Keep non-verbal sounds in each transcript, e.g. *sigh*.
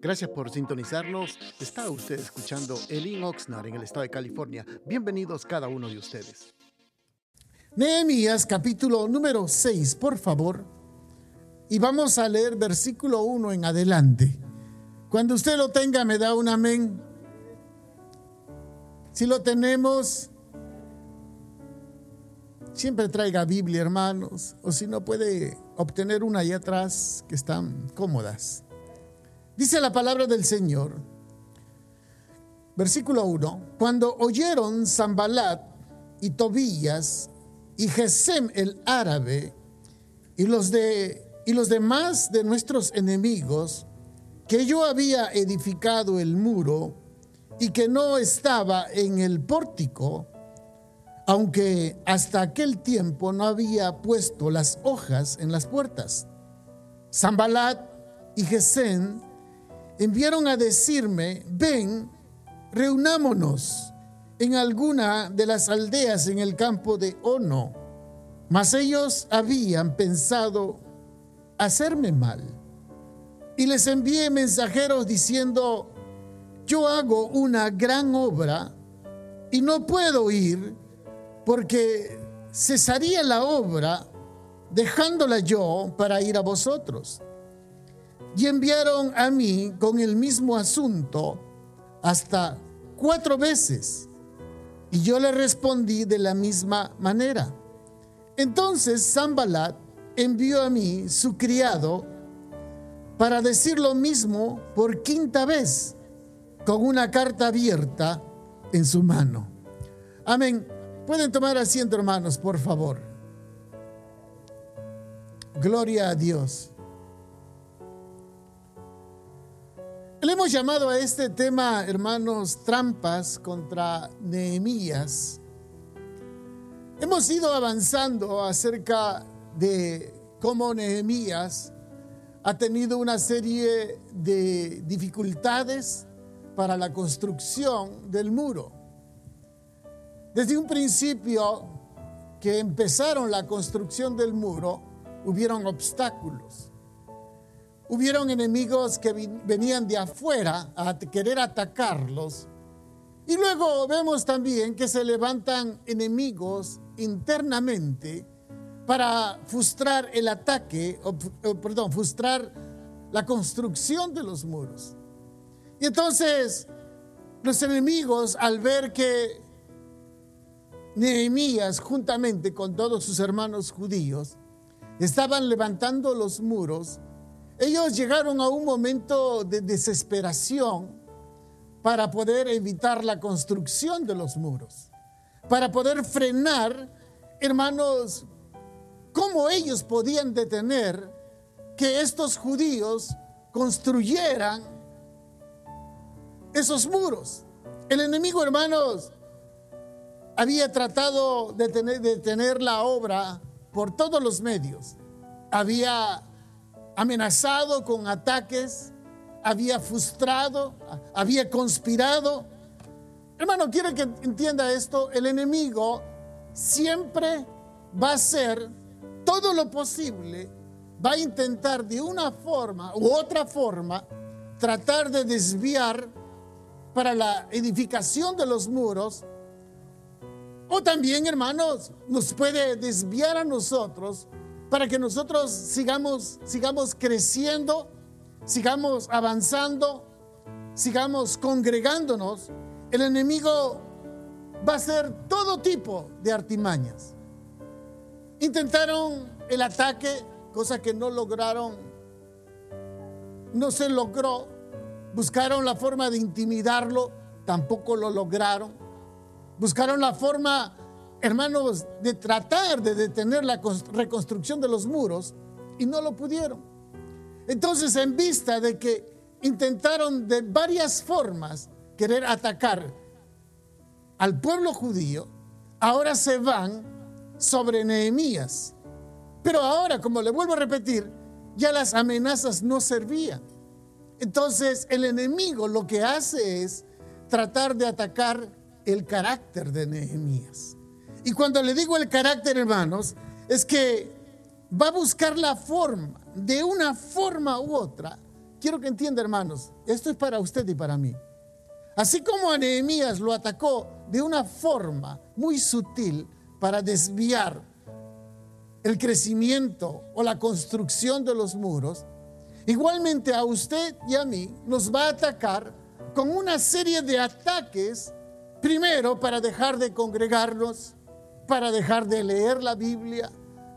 Gracias por sintonizarnos. Está usted escuchando Elin Oxnard en el estado de California. Bienvenidos cada uno de ustedes. Nehemías capítulo número 6, por favor. Y vamos a leer versículo 1 en adelante. Cuando usted lo tenga, me da un amén. Si lo tenemos, siempre traiga Biblia, hermanos. O si no, puede obtener una ahí atrás que están cómodas. Dice la palabra del Señor, versículo 1, cuando oyeron Zambalat y Tobías y Gesem el árabe y los, de, y los demás de nuestros enemigos, que yo había edificado el muro y que no estaba en el pórtico, aunque hasta aquel tiempo no había puesto las hojas en las puertas. Zambalat y Gesem enviaron a decirme, ven, reunámonos en alguna de las aldeas en el campo de Ono. Mas ellos habían pensado hacerme mal. Y les envié mensajeros diciendo, yo hago una gran obra y no puedo ir porque cesaría la obra dejándola yo para ir a vosotros. Y enviaron a mí con el mismo asunto hasta cuatro veces. Y yo le respondí de la misma manera. Entonces Zambalat envió a mí su criado para decir lo mismo por quinta vez, con una carta abierta en su mano. Amén. Pueden tomar asiento, hermanos, por favor. Gloria a Dios. Le hemos llamado a este tema, hermanos, trampas contra Nehemías. Hemos ido avanzando acerca de cómo Nehemías ha tenido una serie de dificultades para la construcción del muro. Desde un principio que empezaron la construcción del muro, hubieron obstáculos. Hubieron enemigos que venían de afuera a querer atacarlos. Y luego vemos también que se levantan enemigos internamente para frustrar el ataque, perdón, frustrar la construcción de los muros. Y entonces los enemigos, al ver que Nehemías, juntamente con todos sus hermanos judíos, estaban levantando los muros, ellos llegaron a un momento de desesperación para poder evitar la construcción de los muros, para poder frenar, hermanos, cómo ellos podían detener que estos judíos construyeran esos muros. El enemigo, hermanos, había tratado de detener de tener la obra por todos los medios. Había amenazado con ataques, había frustrado, había conspirado. Hermano, quiero que entienda esto, el enemigo siempre va a hacer todo lo posible, va a intentar de una forma u otra forma tratar de desviar para la edificación de los muros. O también, hermanos, nos puede desviar a nosotros para que nosotros sigamos, sigamos creciendo, sigamos avanzando, sigamos congregándonos, el enemigo va a hacer todo tipo de artimañas. Intentaron el ataque, cosa que no lograron, no se logró. Buscaron la forma de intimidarlo, tampoco lo lograron. Buscaron la forma hermanos, de tratar de detener la reconstrucción de los muros y no lo pudieron. Entonces, en vista de que intentaron de varias formas querer atacar al pueblo judío, ahora se van sobre Nehemías. Pero ahora, como le vuelvo a repetir, ya las amenazas no servían. Entonces, el enemigo lo que hace es tratar de atacar el carácter de Nehemías. Y cuando le digo el carácter, hermanos, es que va a buscar la forma, de una forma u otra, quiero que entienda, hermanos, esto es para usted y para mí. Así como a Nehemías lo atacó de una forma muy sutil para desviar el crecimiento o la construcción de los muros, igualmente a usted y a mí nos va a atacar con una serie de ataques, primero para dejar de congregarnos, para dejar de leer la Biblia,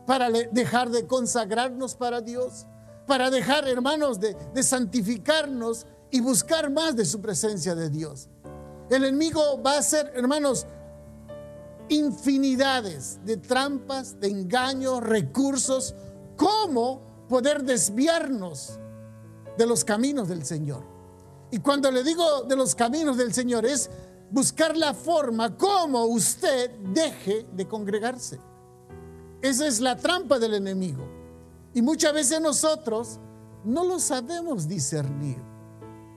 para dejar de consagrarnos para Dios, para dejar, hermanos, de, santificarnos y buscar más de su presencia de Dios. El enemigo va a ser, hermanos, infinidades de trampas, de engaños, recursos, cómo poder desviarnos de los caminos del Señor. Y cuando le digo de los caminos del Señor es buscar la forma como usted deje de congregarse. Esa es la trampa del enemigo. Y muchas veces nosotros no lo sabemos discernir.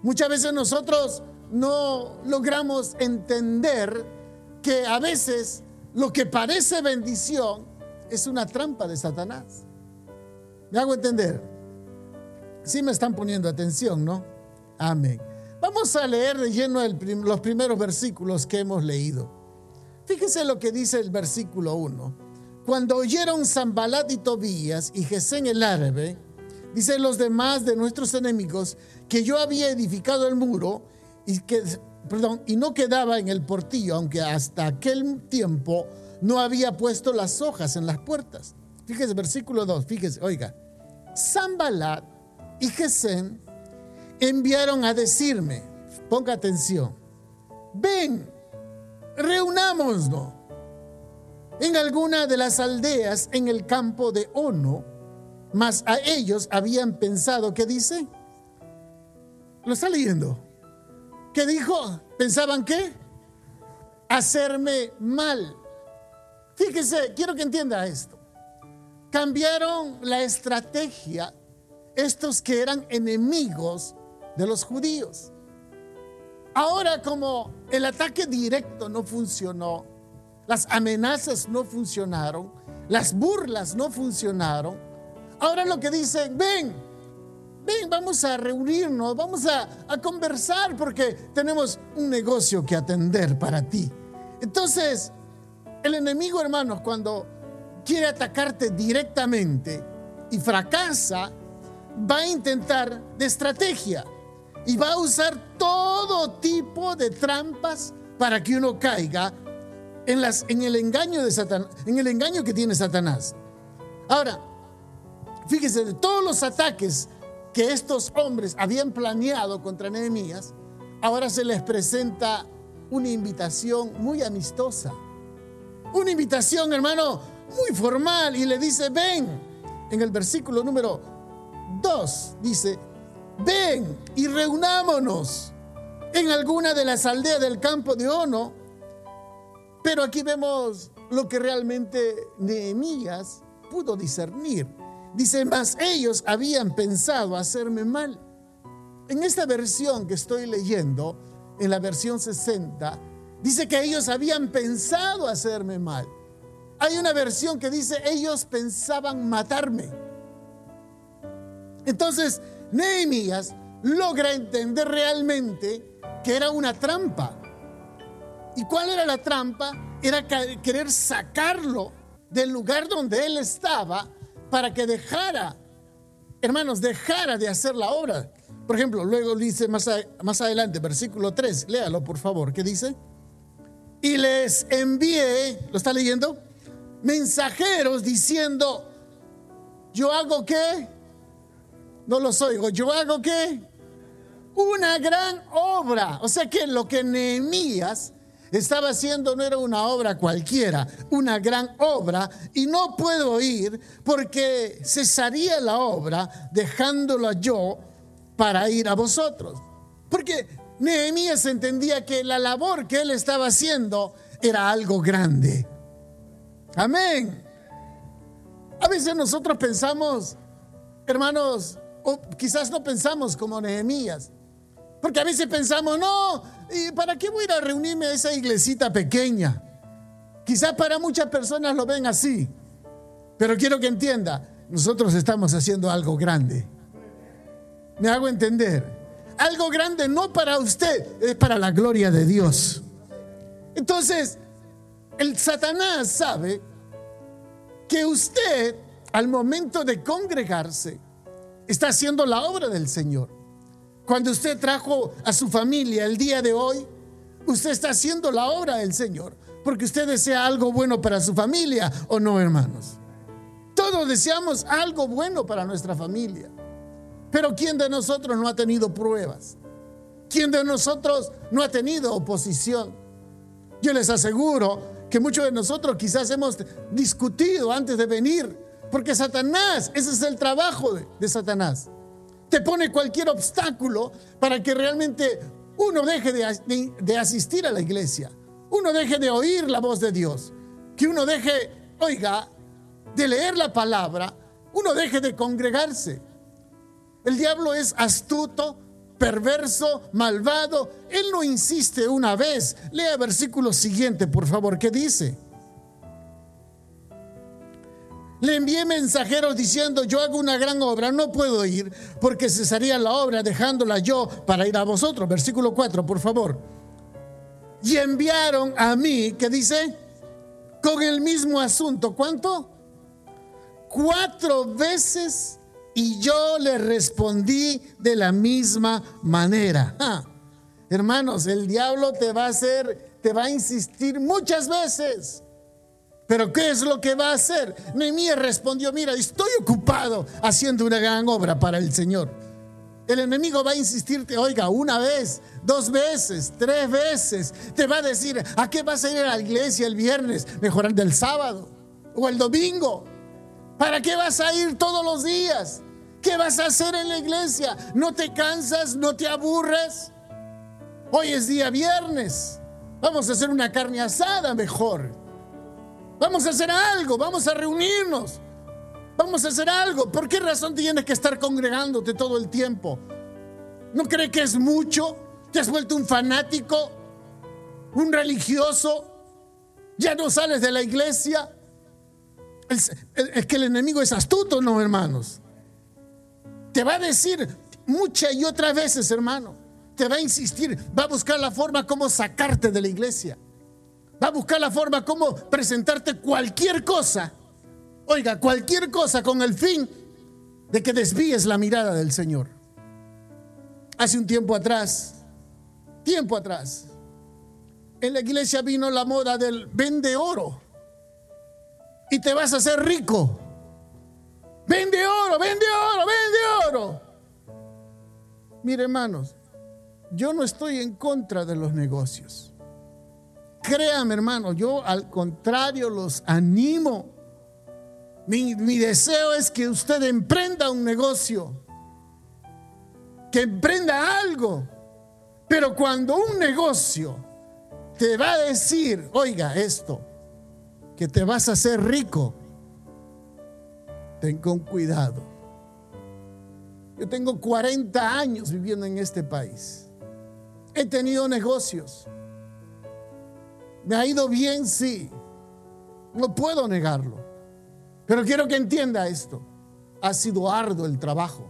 Muchas veces nosotros no logramos entender que a veces lo que parece bendición es una trampa de Satanás. ¿Me hago entender? Sí me están poniendo atención, ¿no? Amén. Vamos a leer de lleno los primeros versículos que hemos leído. Fíjese lo que dice el versículo 1. Cuando oyeron Zambalat y Tobías y Gesén el árabe, dicen los demás de nuestros enemigos que yo había edificado el muro y que, perdón, y no quedaba en el portillo, aunque hasta aquel tiempo no había puesto las hojas en las puertas. Fíjese, versículo 2, fíjese, oiga, Zambalat y Gesén enviaron a decirme, ponga atención, ven, reunámonos en alguna de las aldeas en el campo de Ono, mas a ellos habían pensado, ¿qué dice? ¿Lo está leyendo? ¿Qué dijo? ¿Pensaban qué? Hacerme mal. Fíjese, quiero que entienda esto. Cambiaron la estrategia estos que eran enemigos de los judíos. Ahora como el ataque directo no funcionó, las amenazas no funcionaron, las burlas no funcionaron, ahora lo que dicen, ven, ven, vamos a reunirnos, vamos a, a conversar porque tenemos un negocio que atender para ti. Entonces, el enemigo, hermanos, cuando quiere atacarte directamente y fracasa, va a intentar de estrategia y va a usar todo tipo de trampas para que uno caiga en, las, en el engaño de en el engaño que tiene Satanás. Ahora, fíjese de todos los ataques que estos hombres habían planeado contra Nehemías, ahora se les presenta una invitación muy amistosa. Una invitación, hermano, muy formal y le dice, ven. En el versículo número 2 dice, ven y reunámonos en alguna de las aldeas del campo de Ono. Pero aquí vemos lo que realmente Nehemías pudo discernir. Dice, más ellos habían pensado hacerme mal. En esta versión que estoy leyendo, en la versión 60, dice que ellos habían pensado hacerme mal. Hay una versión que dice, ellos pensaban matarme. Entonces, Nehemías logra entender realmente que era una trampa. ¿Y cuál era la trampa? Era querer sacarlo del lugar donde él estaba para que dejara, hermanos, dejara de hacer la obra. Por ejemplo, luego dice más, adelante, versículo 3, léalo por favor, ¿qué dice? Y les envié, ¿lo está leyendo? Mensajeros diciendo, yo hago qué? No los oigo. ¿Yo hago qué? Una gran obra. O sea que lo que Nehemías estaba haciendo no era una obra cualquiera, una gran obra. Y no puedo ir porque cesaría la obra dejándola yo para ir a vosotros. Porque Nehemías entendía que la labor que él estaba haciendo era algo grande. Amén. A veces nosotros pensamos, hermanos, o quizás no pensamos como Nehemías. Porque a veces pensamos, no, ¿y para qué voy a ir a reunirme a esa iglesita pequeña? Quizás para muchas personas lo ven así. Pero quiero que entienda, nosotros estamos haciendo algo grande. Me hago entender. Algo grande no para usted, es para la gloria de Dios. Entonces, el Satanás sabe que usted, al momento de congregarse, está haciendo la obra del Señor. Cuando usted trajo a su familia el día de hoy, usted está haciendo la obra del Señor, porque usted desea algo bueno para su familia, ¿o no, hermanos? Todos deseamos algo bueno para nuestra familia. Pero ¿quién de nosotros no ha tenido pruebas? ¿Quién de nosotros no ha tenido oposición? Yo les aseguro que muchos de nosotros quizás hemos discutido antes de venir, porque Satanás, ese es el trabajo de, Satanás. Te pone cualquier obstáculo para que realmente uno deje de, de asistir a la iglesia, uno deje de oír la voz de Dios, que uno deje, oiga, de leer la palabra, uno deje de congregarse. El diablo es astuto, perverso, malvado. Él no insiste una vez. Lea versículo siguiente, por favor, ¿qué dice? Le envié mensajeros diciendo, yo hago una gran obra, no puedo ir porque cesaría la obra dejándola yo para ir a vosotros. Versículo 4, por favor. Y enviaron a mí, ¿qué dice? Con el mismo asunto. ¿Cuánto? Cuatro veces y yo le respondí de la misma manera. Hermanos, el diablo te va a hacer, te va a insistir muchas veces. Pero ¿qué es lo que va a hacer? Nehemías respondió, mira, estoy ocupado haciendo una gran obra para el Señor. El enemigo va a insistirte, oiga, una vez, dos veces, tres veces. Te va a decir, ¿a qué vas a ir a la iglesia el viernes? Mejor del sábado o el domingo. ¿Para qué vas a ir todos los días? ¿Qué vas a hacer en la iglesia? ¿No te cansas? ¿No te aburres? Hoy es día viernes. Vamos a hacer una carne asada mejor. Vamos a hacer algo, vamos a reunirnos. Vamos a hacer algo. ¿Por qué razón tienes que estar congregándote todo el tiempo? ¿No cree que es mucho? ¿Te has vuelto un fanático? ¿Un religioso? ¿Ya no sales de la iglesia? Es, que el enemigo es astuto, no, hermanos. Te va a decir muchas y otras veces, hermano. Te va a insistir, va a buscar la forma como sacarte de la iglesia. Va a buscar la forma como presentarte cualquier cosa. Oiga, cualquier cosa con el fin de que desvíes la mirada del Señor. Hace un tiempo atrás, tiempo atrás, en la iglesia vino la moda del vende oro y te vas a hacer rico. Vende oro, vende oro, vende oro. Mire hermanos, yo no estoy en contra de los negocios. Créame hermano, yo al contrario los animo. Mi, mi deseo es que usted emprenda un negocio, que emprenda algo. Pero cuando un negocio te va a decir, oiga esto, que te vas a hacer rico, ten con cuidado. Yo tengo 40 años viviendo en este país. He tenido negocios. Me ha ido bien, sí. No puedo negarlo. Pero quiero que entienda esto. Ha sido arduo el trabajo.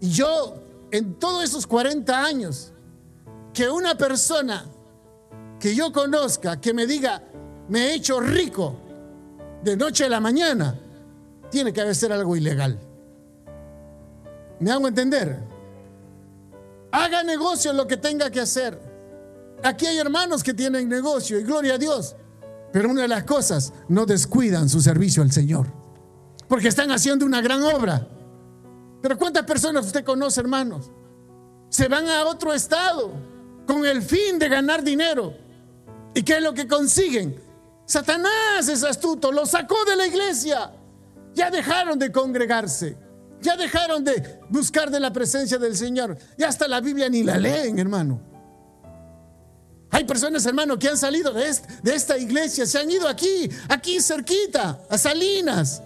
Y yo, en todos esos 40 años, que una persona que yo conozca, que me diga, me he hecho rico de noche a la mañana, tiene que ser algo ilegal. ¿Me hago entender? Haga negocio lo que tenga que hacer. Aquí hay hermanos que tienen negocio y gloria a Dios. Pero una de las cosas, no descuidan su servicio al Señor. Porque están haciendo una gran obra. Pero ¿cuántas personas usted conoce, hermanos? Se van a otro estado con el fin de ganar dinero. ¿Y qué es lo que consiguen? Satanás es astuto, lo sacó de la iglesia. Ya dejaron de congregarse. Ya dejaron de buscar de la presencia del Señor. Ya hasta la Biblia ni la leen, hermano. Hay personas, hermano, que han salido de, de esta iglesia, se han ido aquí, aquí cerquita, a Salinas,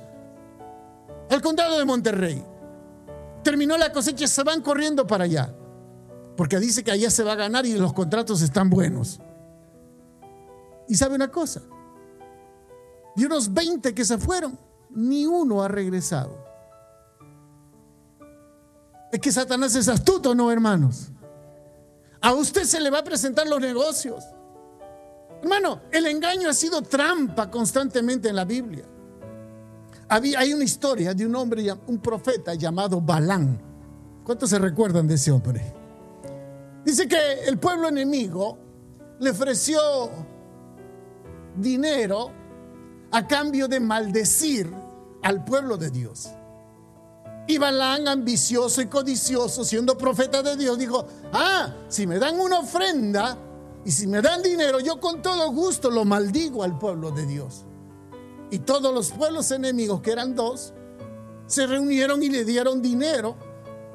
al condado de Monterrey. Terminó la cosecha, se van corriendo para allá. Porque dice que allá se va a ganar y los contratos están buenos. Y sabe una cosa, de unos 20 que se fueron, ni uno ha regresado. Es que Satanás es astuto, ¿no, hermanos? A usted se le va a presentar los negocios. Hermano, el engaño ha sido trampa constantemente en la Biblia. Hay una historia de un hombre, un profeta llamado Balán. ¿Cuántos se recuerdan de ese hombre? Dice que el pueblo enemigo le ofreció dinero a cambio de maldecir al pueblo de Dios. Y Balán, ambicioso y codicioso, siendo profeta de Dios, dijo, ah, si me dan una ofrenda y si me dan dinero, yo con todo gusto lo maldigo al pueblo de Dios. Y todos los pueblos enemigos, que eran dos, se reunieron y le dieron dinero.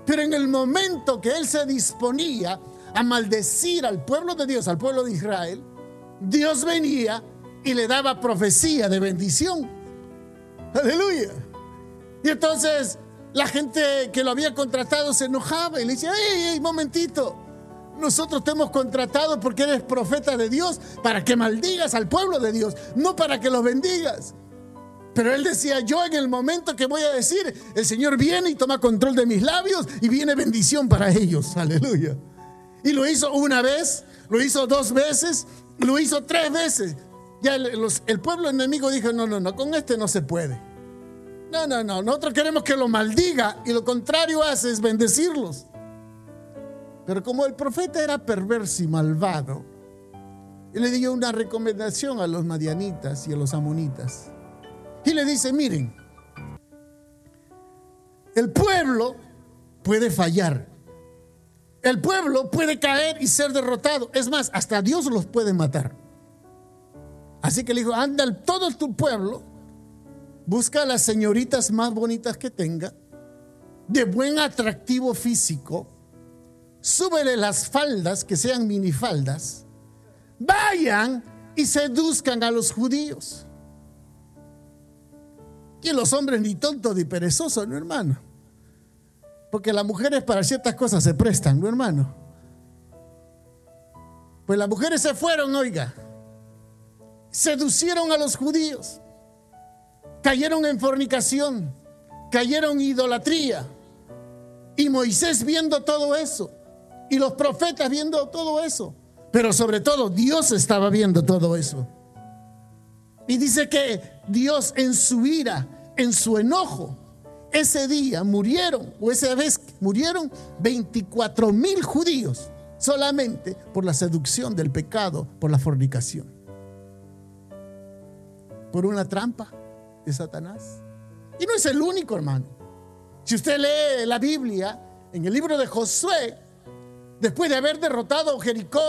Pero en el momento que él se disponía a maldecir al pueblo de Dios, al pueblo de Israel, Dios venía y le daba profecía de bendición. Aleluya. Y entonces la gente que lo había contratado se enojaba y le decía, ¡Ey, ey, momentito! Nosotros te hemos contratado porque eres profeta de Dios para que maldigas al pueblo de Dios, no para que los bendigas. Pero él decía, yo en el momento que voy a decir, el Señor viene y toma control de mis labios y viene bendición para ellos. *laughs* Aleluya. Y lo hizo una vez, lo hizo dos veces, lo hizo tres veces. Ya el, el pueblo enemigo dijo, no, no, no, con este no se puede. No, no, no, nosotros queremos que lo maldiga y lo contrario hace es bendecirlos. Pero como el profeta era perverso y malvado, él le dio una recomendación a los madianitas y a los amonitas. Y le dice, miren, el pueblo puede fallar. El pueblo puede caer y ser derrotado. Es más, hasta Dios los puede matar. Así que le dijo, anda todo tu pueblo, busca a las señoritas más bonitas que tenga, de buen atractivo físico, súbele las faldas, que sean minifaldas, vayan y seduzcan a los judíos. Y los hombres ni tontos ni perezosos, no hermano. Porque las mujeres para ciertas cosas se prestan, no hermano. Pues las mujeres se fueron, oiga. Seducieron a los judíos. Cayeron en fornicación. Cayeron en idolatría. Y Moisés viendo todo eso. Y los profetas viendo todo eso. Pero sobre todo Dios estaba viendo todo eso. Y dice que Dios en su ira, en su enojo, ese día murieron, o esa vez murieron 24 mil judíos solamente por la seducción del pecado, por la fornicación. Por una trampa Satanás. Y no es el único, hermano. Si usted lee la Biblia, en el libro de Josué, después de haber derrotado Jericó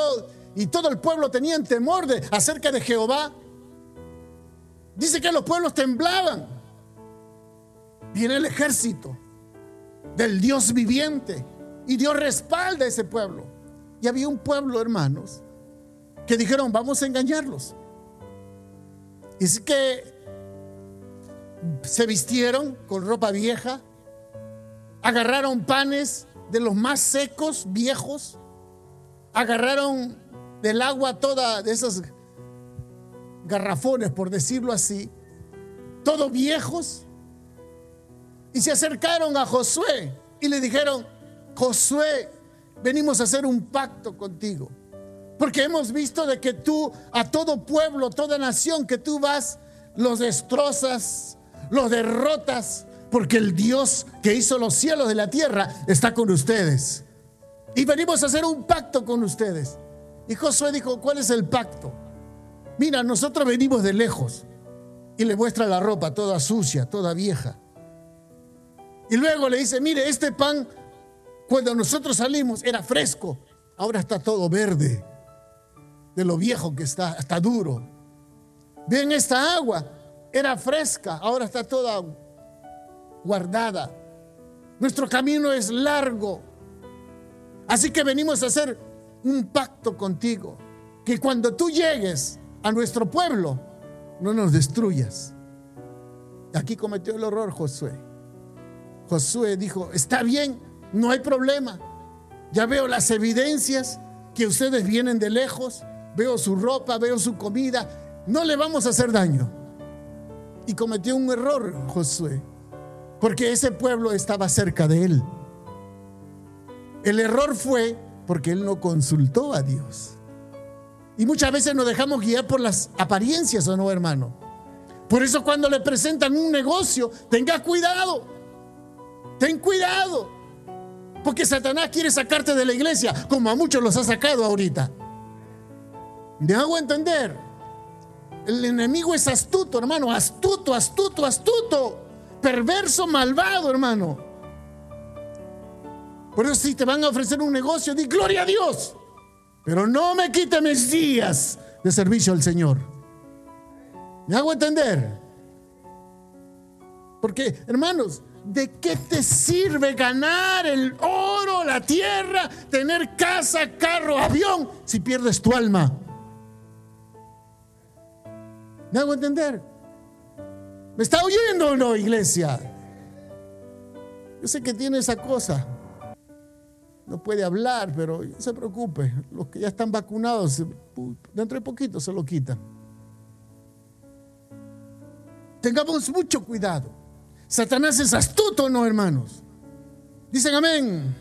y todo el pueblo tenían temor de, acerca de Jehová, Dice que los pueblos temblaban. Viene el ejército del Dios viviente y Dios respalda a ese pueblo. Y había un pueblo, hermanos, que dijeron, vamos a engañarlos. Y es que se vistieron con ropa vieja, agarraron panes de los más secos, viejos, agarraron del agua toda de esas garrafones, por decirlo así, todos viejos, y se acercaron a Josué y le dijeron, Josué, venimos a hacer un pacto contigo, porque hemos visto de que tú a todo pueblo, toda nación que tú vas, los destrozas, los derrotas, porque el Dios que hizo los cielos de la tierra está con ustedes. Y venimos a hacer un pacto con ustedes. Y Josué dijo, ¿cuál es el pacto? Mira, nosotros venimos de lejos. Y le muestra la ropa toda sucia, toda vieja. Y luego le dice, mire, este pan, cuando nosotros salimos, era fresco. Ahora está todo verde. De lo viejo que está, está duro. Ven esta agua, era fresca, ahora está toda guardada. Nuestro camino es largo. Así que venimos a hacer un pacto contigo. Que cuando tú llegues a nuestro pueblo, no nos destruyas. Aquí cometió el horror Josué. Josué dijo, está bien, no hay problema. Ya veo las evidencias que ustedes vienen de lejos, veo su ropa, veo su comida, no le vamos a hacer daño. Y cometió un error Josué, porque ese pueblo estaba cerca de él. El error fue porque él no consultó a Dios. Y muchas veces nos dejamos guiar por las apariencias, ¿o no, hermano? Por eso cuando le presentan un negocio, tenga cuidado. Ten cuidado. Porque Satanás quiere sacarte de la iglesia, como a muchos los ha sacado ahorita. ¿Me hago entender? El enemigo es astuto, hermano. Astuto, astuto, astuto. Perverso, malvado, hermano. Por eso si te van a ofrecer un negocio, di gloria a Dios. Pero no me quite mis días de servicio al Señor. ¿Me hago entender? Porque, hermanos, ¿de qué te sirve ganar el oro, la tierra, tener casa, carro, avión, si pierdes tu alma? ¿Me hago entender? ¿Me está oyendo o no, iglesia? Yo sé que tiene esa cosa. No puede hablar, pero no se preocupe. Los que ya están vacunados, dentro de poquito se lo quitan. Tengamos mucho cuidado. Satanás es astuto, ¿no, hermanos? Dicen amén.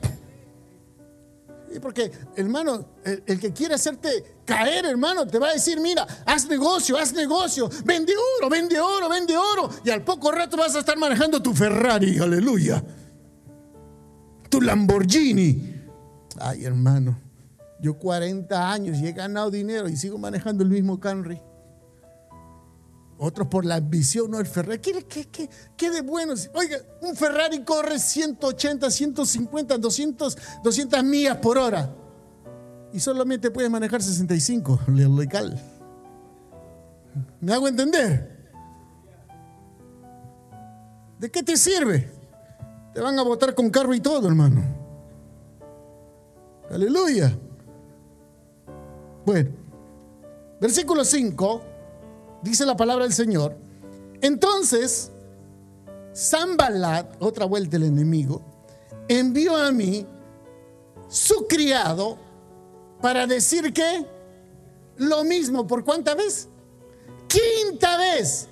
Porque, hermano, el, que quiere hacerte caer, hermano, te va a decir, mira, haz negocio, haz negocio, vende oro, vende oro, vende oro. Y al poco rato vas a estar manejando tu Ferrari, aleluya. Tu Lamborghini. Ay, hermano, yo 40 años y he ganado dinero y sigo manejando el mismo Camry. Otros por la ambición, no el Ferrari. ¿Qué, qué, de bueno? Oiga, un Ferrari corre 180, 150, 200, 200 millas por hora. Y solamente puede manejar 65, legal. ¿Me hago entender? ¿De qué te sirve? Te van a votar con carro y todo, hermano. Aleluya. Bueno, versículo 5 dice la palabra del Señor. Entonces, Zambalat, otra vuelta el enemigo, envió a mí su criado para decir que lo mismo, ¿por cuánta vez? Quinta vez.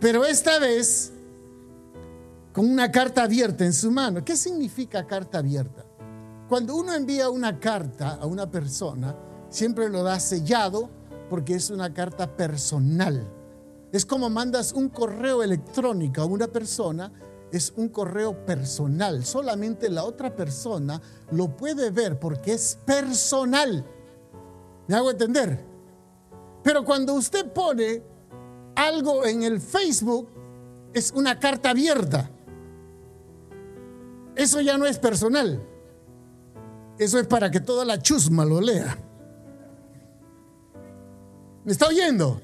Pero esta vez con una carta abierta en su mano. ¿Qué significa carta abierta? Cuando uno envía una carta a una persona, siempre lo da sellado porque es una carta personal. Es como mandas un correo electrónico a una persona, es un correo personal. Solamente la otra persona lo puede ver porque es personal. ¿Me hago entender? Pero cuando usted pone algo en el Facebook, es una carta abierta. Eso ya no es personal. Eso es para que toda la chusma lo lea. ¿Me está oyendo?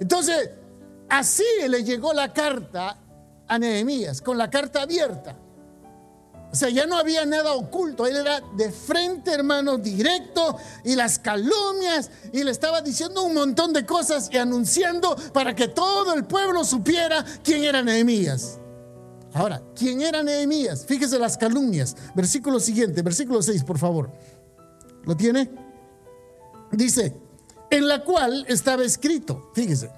Entonces, así le llegó la carta a Nehemías, con la carta abierta. O sea, ya no había nada oculto. Él era de frente, hermano, directo. Y las calumnias. Y le estaba diciendo un montón de cosas y anunciando para que todo el pueblo supiera quién era Nehemías. Ahora, ¿quién era Nehemías? Fíjese las calumnias. Versículo siguiente, versículo 6, por favor. ¿Lo tiene? Dice, en la cual estaba escrito, fíjese,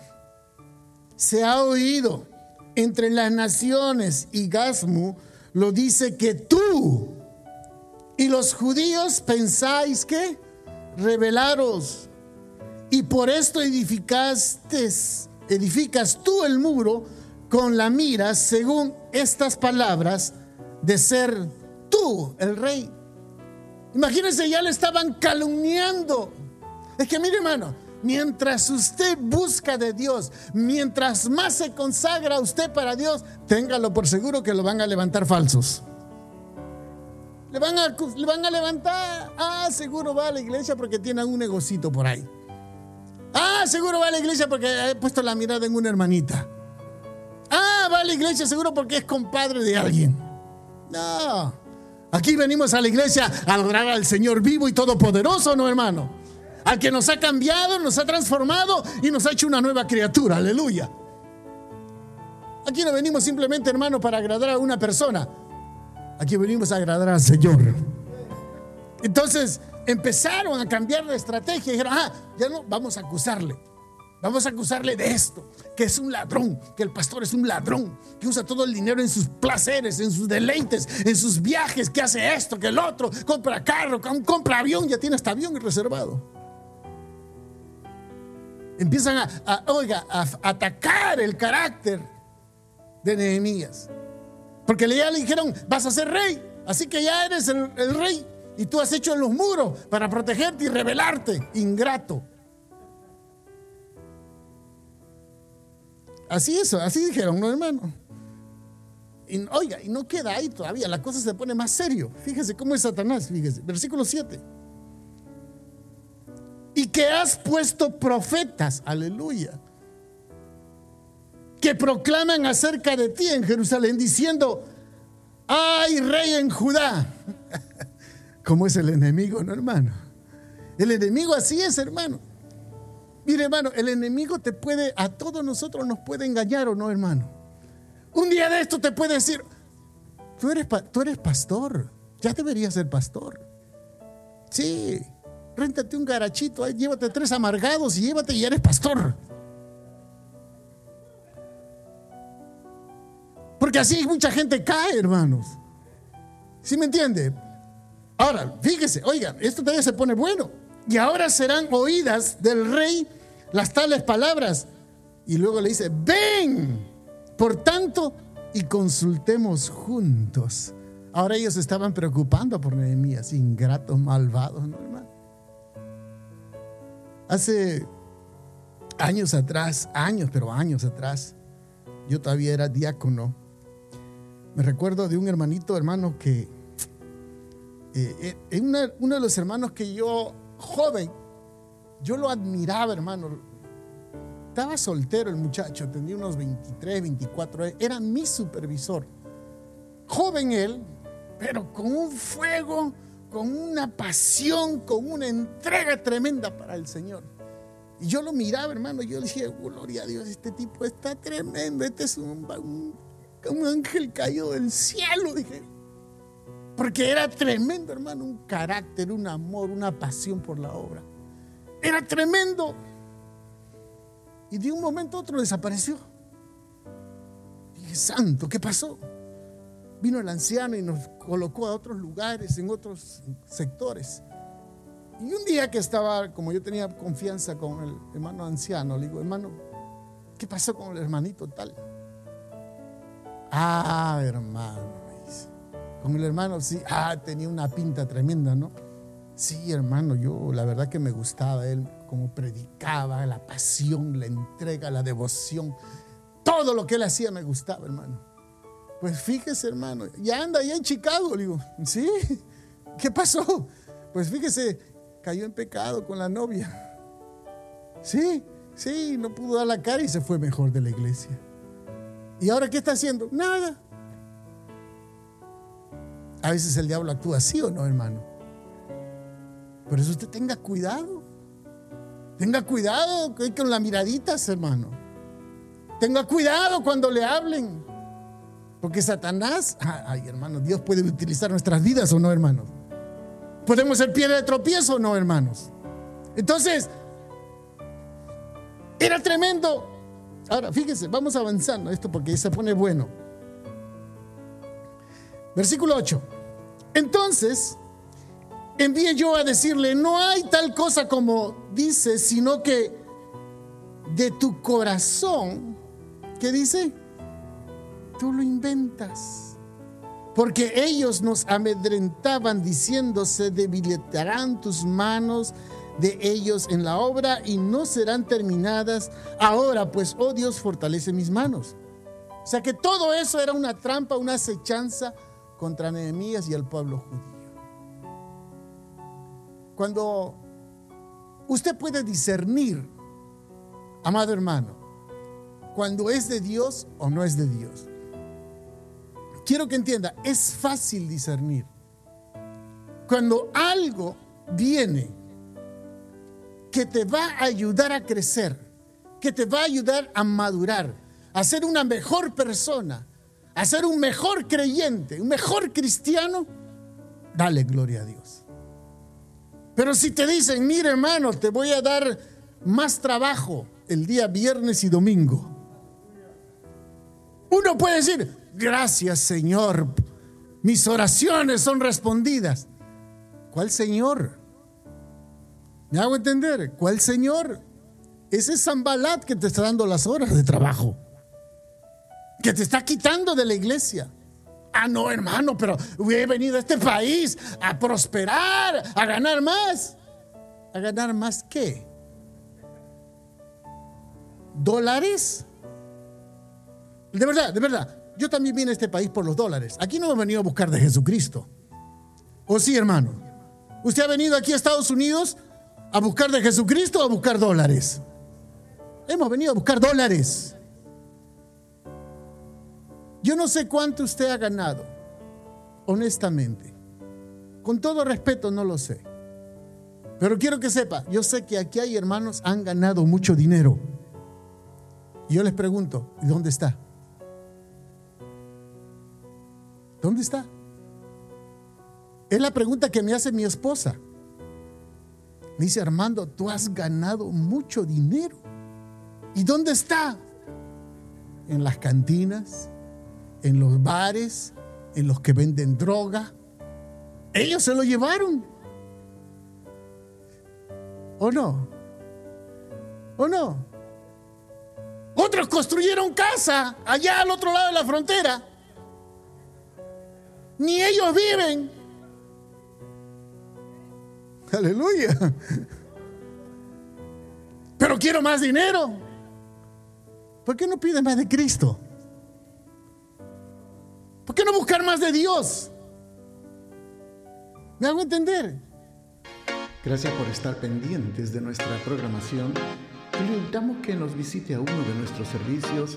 se ha oído entre las naciones y Gasmu lo dice que tú y los judíos pensáis que revelaros y por esto edificaste, edificas tú el muro con la mira según estas palabras de ser tú el rey. Imagínense, ya le estaban calumniando. Es que mire hermano, mientras usted busca de Dios, mientras más se consagra usted para Dios, téngalo por seguro que lo van a levantar falsos. Le van a, le van a levantar, ah, seguro va a la iglesia porque tiene un negocito por ahí. Ah, seguro va a la iglesia porque he puesto la mirada en una hermanita. Ah, va a la iglesia seguro porque es compadre de alguien. No. Aquí venimos a la iglesia a adorar al Señor vivo y todopoderoso, ¿no, hermano? Al que nos ha cambiado, nos ha transformado y nos ha hecho una nueva criatura. Aleluya. Aquí no venimos simplemente, hermano, para agradar a una persona. Aquí venimos a agradar al Señor. Entonces empezaron a cambiar de estrategia dijeron, ah, ya no, vamos a acusarle. Vamos a acusarle de esto, que es un ladrón, que el pastor es un ladrón, que usa todo el dinero en sus placeres, en sus deleites, en sus viajes, que hace esto, que el otro, compra carro, compra avión, ya tiene hasta avión reservado. Empiezan a, oiga, a, atacar el carácter de Nehemías. Porque ya le dijeron, vas a ser rey, así que ya eres el, rey y tú has hecho los muros para protegerte y rebelarte, ingrato. Así es, así dijeron, no hermano. Y, oiga, y no queda ahí todavía, la cosa se pone más serio. Fíjese cómo es Satanás, fíjese, versículo 7. Que has puesto profetas, aleluya, que proclaman acerca de ti en Jerusalén, diciendo, hay rey en Judá. *laughs* ¿Cómo es el enemigo, no hermano? El enemigo así es, hermano. Mire, hermano, el enemigo te puede, a todos nosotros nos puede engañar o no, hermano. Un día de esto te puede decir, tú eres, tú eres pastor, ya deberías ser pastor. Sí, réntate un garachito, llévate tres amargados y llévate y eres pastor. Porque así mucha gente cae, hermanos. ¿Sí me entiende? Ahora, fíjese, oigan, esto todavía se pone bueno. Y ahora serán oídas del rey las tales palabras. Y luego le dice, ven, por tanto, y consultemos juntos. Ahora ellos estaban preocupando por Nehemías, ingratos, malvados, ¿no, hermano? Hace años atrás, años, pero años atrás, yo todavía era diácono. Me recuerdo de un hermanito, hermano, que eh, eh uno de los hermanos que yo, joven, yo lo admiraba, hermano. Estaba soltero el muchacho, tenía unos 23, 24 años. Era mi supervisor. Joven él, pero con un fuego, con una pasión, con una entrega tremenda para el Señor. Y yo lo miraba, hermano, yo decía, oh, gloria a Dios, este tipo está tremendo, este es un, un, un ángel caído del cielo, dije. Porque era tremendo, hermano, un carácter, un amor, una pasión por la obra. Era tremendo. Y de un momento a otro desapareció. Dije, santo, ¿qué pasó? Vino el anciano y nos colocó a otros lugares, en otros sectores. Y un día que estaba, como yo tenía confianza con el hermano anciano, le digo, hermano, ¿qué pasó con el hermanito tal? Ah, hermano, Con el hermano, sí, ah, tenía una pinta tremenda, ¿no? Sí, hermano, yo la verdad que me gustaba él, como predicaba, la pasión, la entrega, la devoción. Todo lo que él hacía me gustaba, hermano. Pues fíjese, hermano, ya anda allá en Chicago, le digo, sí, ¿qué pasó? Pues fíjese, cayó en pecado con la novia. Sí, sí, no pudo dar la cara y se fue mejor de la iglesia. ¿Y ahora qué está haciendo? Nada. A veces el diablo actúa así o no, hermano. Por eso usted tenga cuidado. Tenga cuidado con las miraditas, hermano. Tenga cuidado cuando le hablen. Porque Satanás, ay hermano, Dios puede utilizar nuestras vidas o no, hermanos. Podemos ser piedra de tropiezo o no, hermanos. Entonces, era tremendo. Ahora, fíjese, vamos avanzando esto porque se pone bueno. Versículo 8. Entonces, envíe yo a decirle, no hay tal cosa como dice, sino que de tu corazón, ¿qué dice? Tú lo inventas. Porque ellos nos amedrentaban diciendo, se debilitarán tus manos de ellos en la obra y no serán terminadas. Ahora pues, oh Dios, fortalece mis manos. O sea que todo eso era una trampa, una acechanza contra Nehemías y el pueblo judío. Cuando usted puede discernir, amado hermano, cuando es de Dios o no es de Dios. Quiero que entienda, es fácil discernir. Cuando algo viene que te va a ayudar a crecer, que te va a ayudar a madurar, a ser una mejor persona, a ser un mejor creyente, un mejor cristiano, dale gloria a Dios. Pero si te dicen, mire hermano, te voy a dar más trabajo, el día viernes y domingo. Uno puede decir, gracias Señor, mis oraciones son respondidas. ¿Cuál Señor? ¿Me hago entender? ¿Cuál Señor? Ese es Zambalat que te está dando las horas de trabajo, que te está quitando de la iglesia. Ah, no, hermano, pero he venido a este país a prosperar, a ganar más. ¿A ganar más qué? ¿Dólares? De verdad, de verdad. Yo también vine a este país por los dólares. Aquí no hemos venido a buscar de Jesucristo. ¿O sí, hermano? ¿Usted ha venido aquí a Estados Unidos a buscar de Jesucristo o a buscar dólares? Hemos venido a buscar dólares. Yo no sé cuánto usted ha ganado, honestamente. Con todo respeto, no lo sé. Pero quiero que sepa, yo sé que aquí hay hermanos han ganado mucho dinero. Y yo les pregunto, ¿y dónde está? ¿Dónde está? Es la pregunta que me hace mi esposa. Me dice, Armando, tú has ganado mucho dinero. ¿Y dónde está? En las cantinas, en los bares, en los que venden droga. Ellos se lo llevaron. ¿O no? ¿O no? Otros construyeron casa allá al otro lado de la frontera. Ni ellos viven. Aleluya. Pero quiero más dinero. ¿Por qué no pide más de Cristo? ¿Por qué no buscar más de Dios? ¿Me hago entender? Gracias por estar pendientes de nuestra programación le invitamos que nos visite a uno de nuestros servicios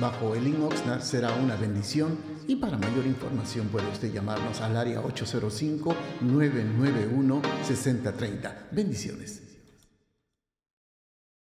bajo el link Oxnard será una bendición. Y para mayor información puede usted llamarnos al área 805-991-6030. Bendiciones.